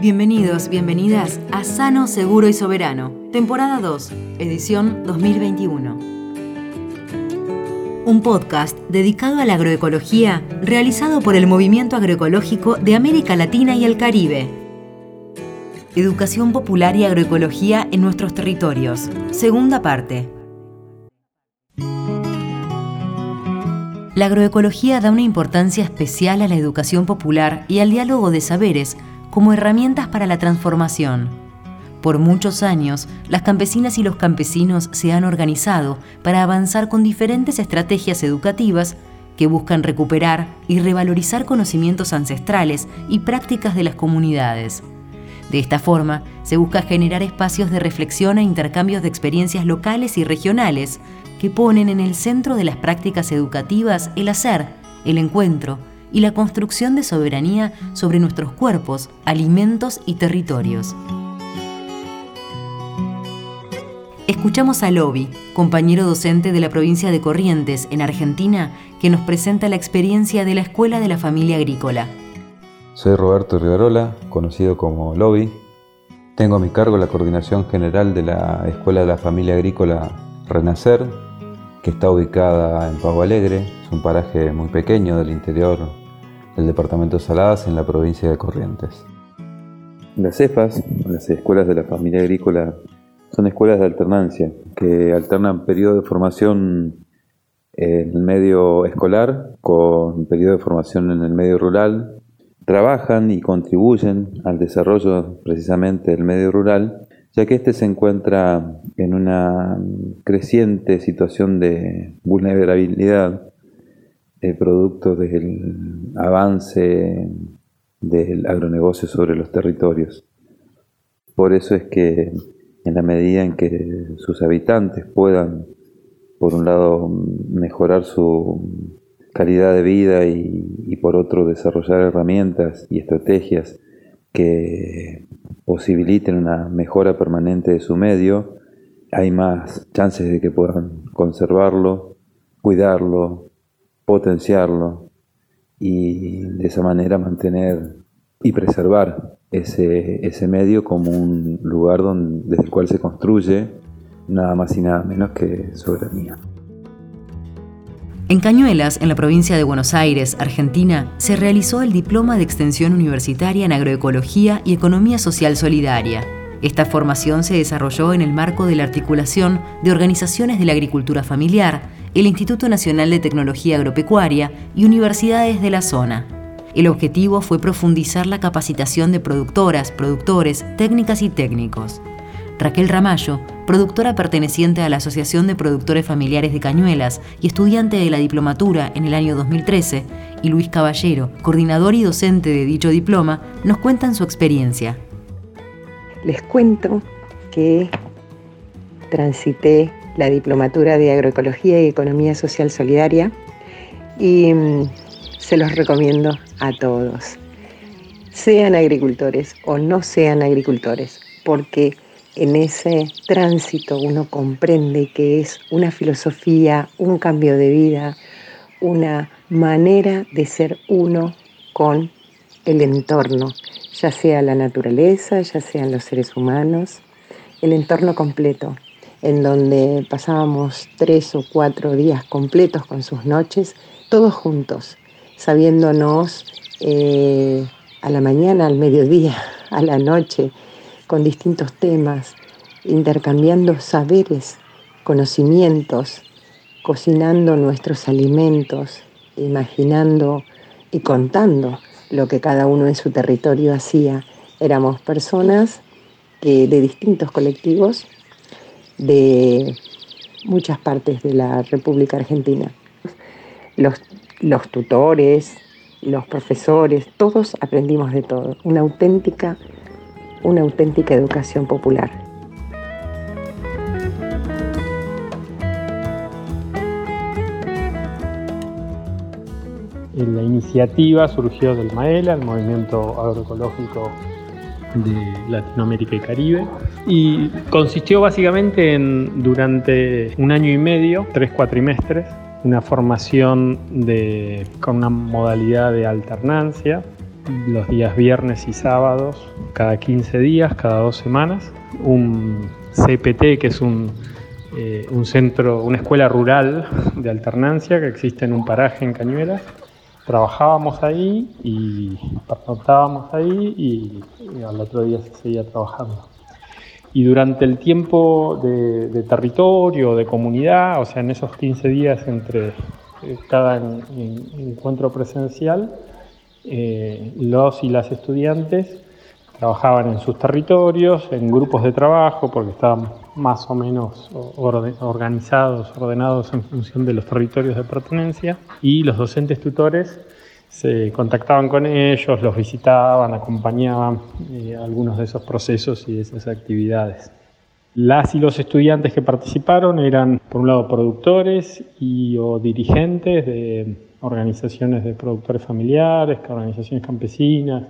Bienvenidos, bienvenidas a Sano, Seguro y Soberano, temporada 2, edición 2021. Un podcast dedicado a la agroecología realizado por el Movimiento Agroecológico de América Latina y el Caribe. Educación popular y agroecología en nuestros territorios. Segunda parte. La agroecología da una importancia especial a la educación popular y al diálogo de saberes como herramientas para la transformación. Por muchos años, las campesinas y los campesinos se han organizado para avanzar con diferentes estrategias educativas que buscan recuperar y revalorizar conocimientos ancestrales y prácticas de las comunidades. De esta forma, se busca generar espacios de reflexión e intercambios de experiencias locales y regionales que ponen en el centro de las prácticas educativas el hacer, el encuentro, y la construcción de soberanía sobre nuestros cuerpos, alimentos y territorios. Escuchamos a Lobi, compañero docente de la provincia de Corrientes, en Argentina, que nos presenta la experiencia de la Escuela de la Familia Agrícola. Soy Roberto Rivarola, conocido como Lobi. Tengo a mi cargo la coordinación general de la Escuela de la Familia Agrícola Renacer, que está ubicada en Pago Alegre, es un paraje muy pequeño del interior del departamento de Saladas en la provincia de Corrientes. Las CEFAS, las escuelas de la familia agrícola, son escuelas de alternancia que alternan periodo de formación en el medio escolar con periodo de formación en el medio rural. Trabajan y contribuyen al desarrollo precisamente del medio rural, ya que éste se encuentra en una creciente situación de vulnerabilidad producto del avance del agronegocio sobre los territorios. Por eso es que en la medida en que sus habitantes puedan, por un lado, mejorar su calidad de vida y, por otro desarrollar herramientas y estrategias que posibiliten una mejora permanente de su medio, hay más chances de que puedan conservarlo, cuidarlo, potenciarlo y de esa manera mantener y preservar ese, ese medio como un lugar donde, desde el cual se construye nada más y nada menos que soberanía. En Cañuelas, en la provincia de Buenos Aires, Argentina, se realizó el Diploma de Extensión Universitaria en Agroecología y Economía Social Solidaria. Esta formación se desarrolló en el marco de la articulación de organizaciones de la agricultura familiar, el Instituto Nacional de Tecnología Agropecuaria y universidades de la zona. El objetivo fue profundizar la capacitación de productoras, productores, técnicas y técnicos. Raquel Ramallo, productora perteneciente a la Asociación de Productores Familiares de Cañuelas y estudiante de la diplomatura en el año 2013, y Luis Caballero, coordinador y docente de dicho diploma, nos cuentan su experiencia. Les cuento que transité la Diplomatura de Agroecología y Economía Social Solidaria y mm, se los recomiendo a todos. Sean agricultores o no sean agricultores, porque en ese tránsito uno comprende que es una filosofía, un cambio de vida, una manera de ser uno con el entorno, ya sea la naturaleza, ya sean los seres humanos, el entorno completo, en donde pasábamos tres o cuatro días completos con sus noches, todos juntos, sabiéndonos eh, a la mañana, al mediodía, a la noche, con distintos temas, intercambiando saberes, conocimientos, cocinando nuestros alimentos, imaginando y contando lo que cada uno en su territorio hacía. Éramos personas que, de distintos colectivos de muchas partes de la República Argentina. Los, los tutores, los profesores, todos aprendimos de todo. Una auténtica, una auténtica educación popular. La iniciativa surgió del MAELA, el Movimiento Agroecológico de Latinoamérica y Caribe. Y consistió básicamente en, durante un año y medio, tres cuatrimestres, una formación de, con una modalidad de alternancia, los días viernes y sábados, cada 15 días, cada dos semanas. Un CPT, que es un, eh, un centro, una escuela rural de alternancia que existe en un paraje en Cañuelas. Trabajábamos ahí y estábamos ahí y, al otro día se seguía trabajando. Y durante el tiempo de, de, territorio, de comunidad, o sea, en esos 15 días entre eh, cada encuentro presencial, eh, los y las estudiantes trabajaban en sus territorios, en grupos de trabajo, porque estaban más o menos organizados, ordenados en función de los territorios de pertenencia, y los docentes tutores se contactaban con ellos, los visitaban, acompañaban eh, algunos de esos procesos y de esas actividades. Las y los estudiantes que participaron eran, por un lado, productores y o dirigentes de organizaciones de productores familiares, organizaciones campesinas,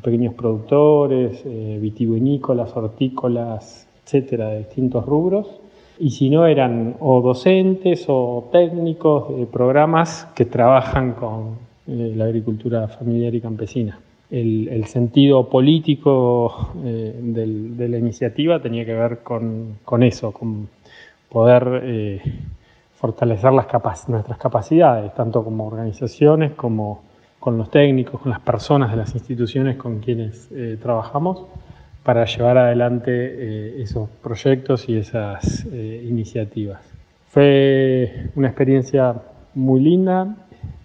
pequeños productores, eh, vitivinícolas, hortícolas, etcétera, de distintos rubros. Y si no, eran o docentes o técnicos de programas que trabajan con eh, la agricultura familiar y campesina. El, sentido político eh, de la iniciativa tenía que ver con, con eso, con poder eh, fortalecer nuestras capacidades, tanto como organizaciones como con los técnicos, con las personas de las instituciones con quienes trabajamos, para llevar adelante eh, esos proyectos y esas eh, iniciativas. Fue una experiencia muy linda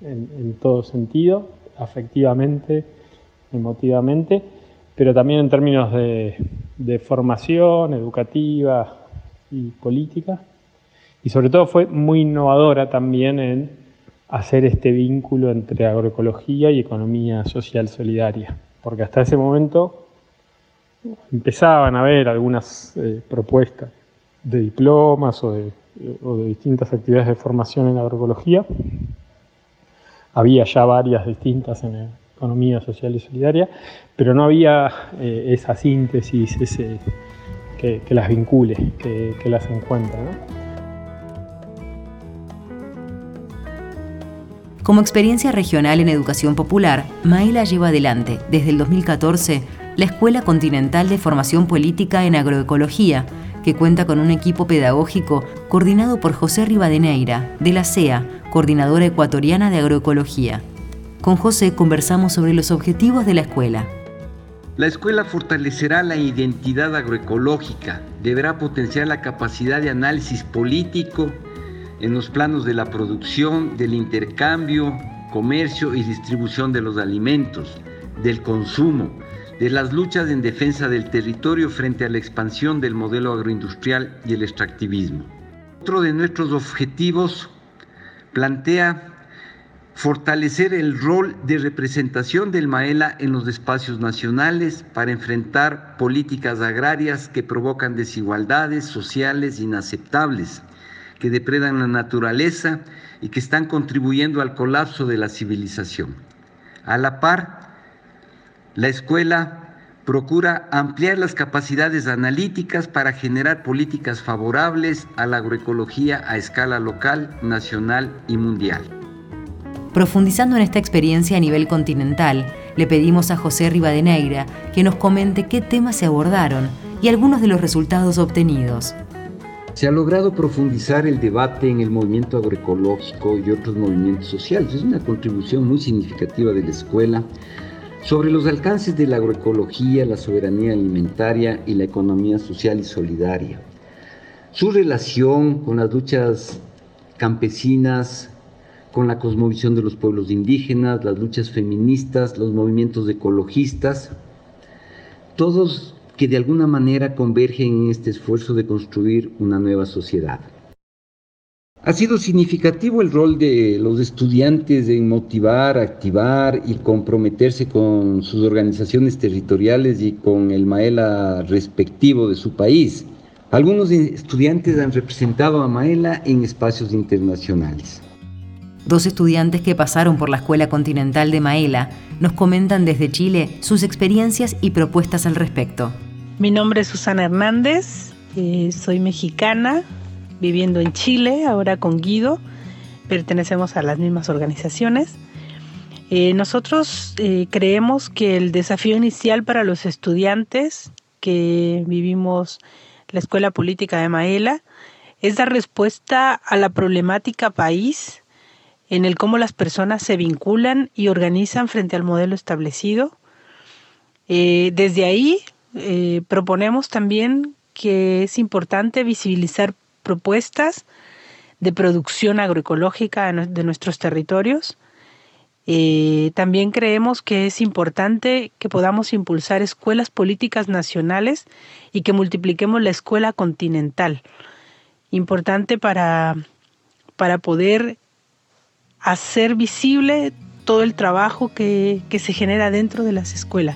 en, todo sentido, afectivamente, emotivamente, pero también en términos de, de formación educativa y política. Y sobre todo fue muy innovadora también en hacer este vínculo entre agroecología y economía social solidaria, porque hasta ese momento empezaban a haber algunas eh, propuestas de diplomas o de, distintas actividades de formación en agroecología. Había ya varias distintas en economía social y solidaria, pero no había eh, esa síntesis ese, que, las vincule, que, las encuentre. Como experiencia regional en educación popular, Maela lleva adelante, desde el 2014, la Escuela Continental de Formación Política en Agroecología, que cuenta con un equipo pedagógico coordinado por José Rivadeneira, de la CEA, Coordinadora Ecuatoriana de Agroecología. Con José conversamos sobre los objetivos de la escuela. La escuela fortalecerá la identidad agroecológica, deberá potenciar la capacidad de análisis político, en los planos de la producción, del intercambio, comercio y distribución de los alimentos, del consumo, de las luchas en defensa del territorio frente a la expansión del modelo agroindustrial y el extractivismo. Otro de nuestros objetivos plantea fortalecer el rol de representación del Maela en los espacios nacionales para enfrentar políticas agrarias que provocan desigualdades sociales inaceptables que depredan la naturaleza y que están contribuyendo al colapso de la civilización. A la par, la escuela procura ampliar las capacidades analíticas para generar políticas favorables a la agroecología a escala local, nacional y mundial. Profundizando en esta experiencia a nivel continental, le pedimos a José Rivadeneira que nos comente qué temas se abordaron y algunos de los resultados obtenidos. Se ha logrado profundizar el debate en el movimiento agroecológico y otros movimientos sociales. Es una contribución muy significativa de la escuela sobre los alcances de la agroecología, la soberanía alimentaria y la economía social y solidaria. Su relación con las luchas campesinas, con la cosmovisión de los pueblos indígenas, las luchas feministas, los movimientos ecologistas, todos que de alguna manera convergen en este esfuerzo de construir una nueva sociedad. Ha sido significativo el rol de los estudiantes en motivar, activar y comprometerse con sus organizaciones territoriales y con el Maela respectivo de su país. Algunos estudiantes han representado a Maela en espacios internacionales. Dos estudiantes que pasaron por la Escuela Continental de Maela nos comentan desde Chile sus experiencias y propuestas al respecto. Mi nombre es Susana Hernández, eh, soy mexicana, viviendo en Chile, ahora con Guido, pertenecemos a las mismas organizaciones. Eh, nosotros eh, creemos que el desafío inicial para los estudiantes que vivimos la Escuela Política de Maela es dar respuesta a la problemática país en el cómo las personas se vinculan y organizan frente al modelo establecido. Eh, desde ahí proponemos también que es importante visibilizar propuestas de producción agroecológica de nuestros territorios, eh, también creemos que es importante que podamos impulsar escuelas políticas nacionales y que multipliquemos la escuela continental. Importante para, para poder hacer visible todo el trabajo que, que se genera dentro de las escuelas.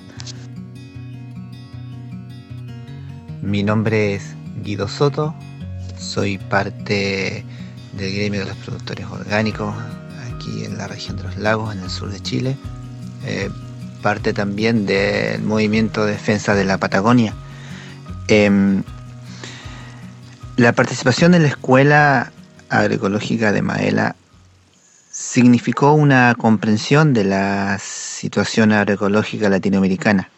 Mi nombre es Guido Soto, soy parte del gremio de los productores orgánicos aquí en la región de los lagos, en el sur de Chile. Eh, parte también del movimiento de defensa de la Patagonia. Em, la participación en la Escuela Agroecológica de Maela significó una comprensión de la situación agroecológica latinoamericana.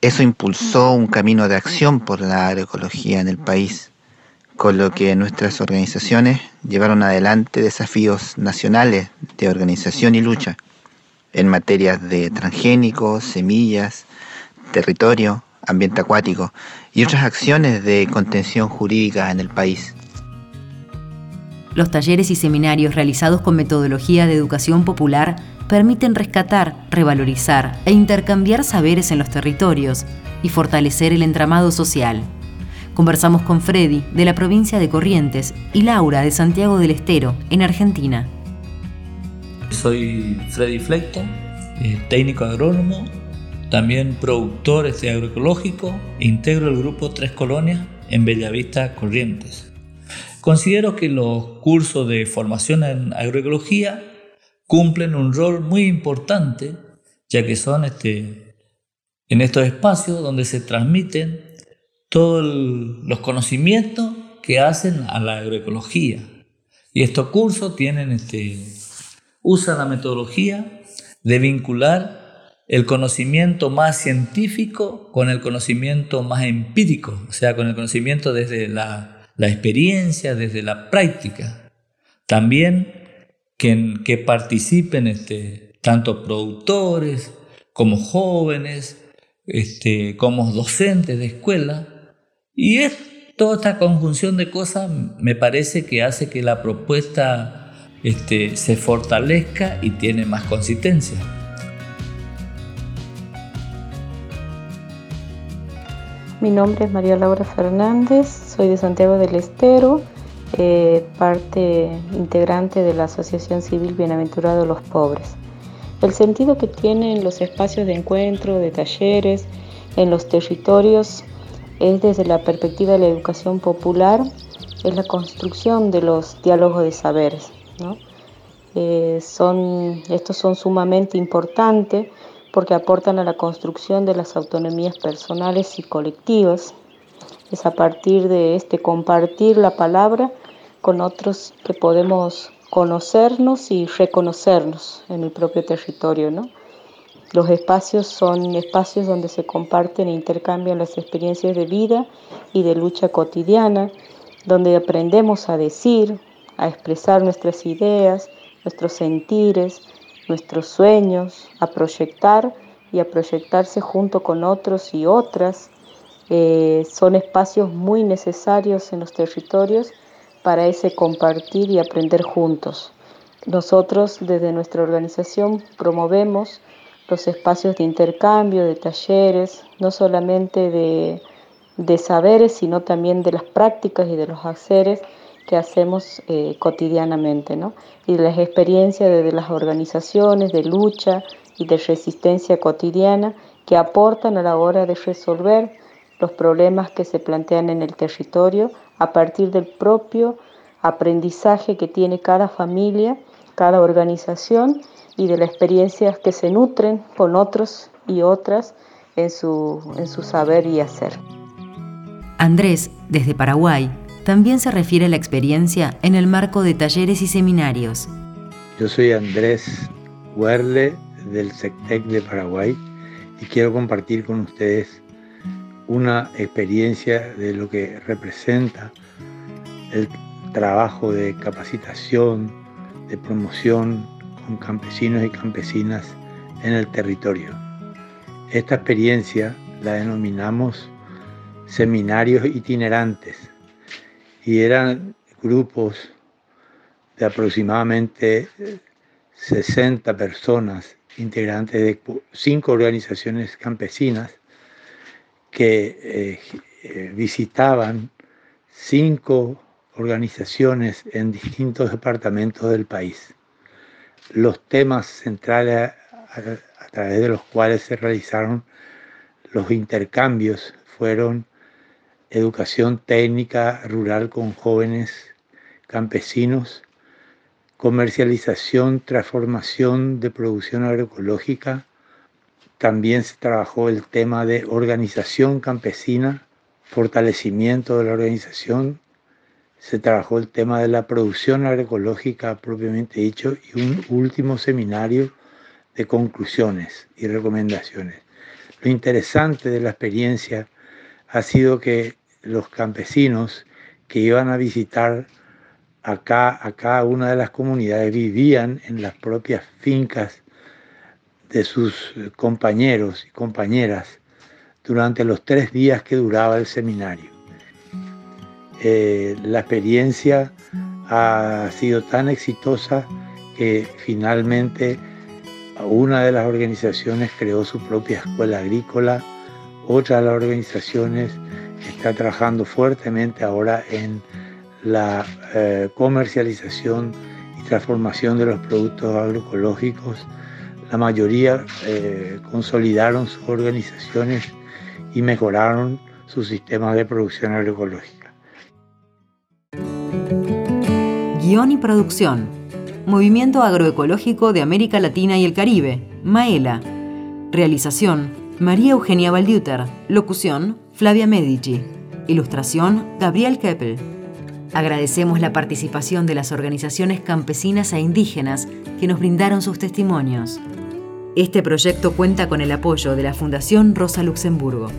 Eso impulsó un camino de acción por la agroecología en el país con lo que nuestras organizaciones llevaron adelante desafíos nacionales de organización y lucha en materias de transgénicos, semillas, territorio, ambiente acuático y otras acciones de contención jurídica en el país. Los talleres y seminarios realizados con metodología de educación popular permiten rescatar, revalorizar e intercambiar saberes en los territorios y fortalecer el entramado social. Conversamos con Freddy, de la provincia de Corrientes, y Laura, de Santiago del Estero, en Argentina. Soy Freddy Fleighton, eh, técnico agrónomo, también productor este agroecológico, integro el grupo Tres Colonias en Bellavista, Corrientes. Considero que los cursos de formación en agroecología cumplen un rol muy importante, ya que son este, en estos espacios donde se transmiten todos los conocimientos que hacen a la agroecología. Y estos cursos tienen este, usan la metodología de vincular el conocimiento más científico con el conocimiento más empírico, o sea, con el conocimiento desde la, experiencia, desde la práctica. También que, que participen este, tanto productores como jóvenes, este, como docentes de escuela, y es, toda esta conjunción de cosas me parece que hace que la propuesta este, se fortalezca y tiene más consistencia. Mi nombre es María Laura Fernández, soy de Santiago del Estero, eh, parte integrante de la Asociación Civil Bienaventurados los Pobres. El sentido que tienen los espacios de encuentro, de talleres, en los territorios es desde la perspectiva de la educación popular, es la construcción de los diálogos de saberes. Eh, son, estos son sumamente importantes porque aportan a la construcción de las autonomías personales y colectivas. Es a partir de este compartir la palabra con otros que podemos conocernos y reconocernos en el propio territorio. ¿no? Los espacios son espacios donde se comparten e intercambian las experiencias de vida y de lucha cotidiana, donde aprendemos a decir, a expresar nuestras ideas, nuestros sentires, nuestros sueños, a proyectar y a proyectarse junto con otros y otras. Eh, son espacios muy necesarios en los territorios para ese compartir y aprender juntos. Nosotros desde nuestra organización promovemos los espacios de intercambio, de talleres, no solamente de, saberes, sino también de las prácticas y de los haceres que hacemos eh, cotidianamente, ¿no? y de las experiencias de, de las organizaciones de lucha y de resistencia cotidiana que aportan a la hora de resolver los problemas que se plantean en el territorio a partir del propio aprendizaje que tiene cada familia, cada organización y de las experiencias que se nutren con otros y otras en su, en su saber y hacer. Andrés, desde Paraguay, también se refiere a la experiencia en el marco de talleres y seminarios. Yo soy Andrés Werle del SECTEC de Paraguay y quiero compartir con ustedes una experiencia de lo que representa el trabajo de capacitación, de promoción campesinos y campesinas en el territorio. Esta experiencia la denominamos seminarios itinerantes y eran grupos de aproximadamente 60 personas integrantes de cinco organizaciones campesinas que eh, eh, visitaban cinco organizaciones en distintos departamentos del país. Los temas centrales a, través de los cuales se realizaron los intercambios fueron educación técnica rural con jóvenes campesinos, comercialización, transformación de producción agroecológica. También se trabajó el tema de organización campesina, fortalecimiento de la organización. Se trabajó el tema de la producción agroecológica propiamente dicho y un último seminario de conclusiones y recomendaciones. Lo interesante de la experiencia ha sido que los campesinos que iban a visitar acá, a cada una de las comunidades vivían en las propias fincas de sus compañeros y compañeras durante los tres días que duraba el seminario. Eh, la experiencia ha sido tan exitosa que finalmente una de las organizaciones creó su propia escuela agrícola, otra de las organizaciones está trabajando fuertemente ahora en la eh, comercialización y transformación de los productos agroecológicos. La mayoría eh, consolidaron sus organizaciones y mejoraron sus sistemas de producción agroecológica. Guión y producción. Movimiento Agroecológico de América Latina y el Caribe, Maela. Realización, María Eugenia Valdiuter. Locución, Flavia Medici. Ilustración, Gabriel Keppel. Agradecemos la participación de las organizaciones campesinas e indígenas que nos brindaron sus testimonios. Este proyecto cuenta con el apoyo de la Fundación Rosa Luxemburgo.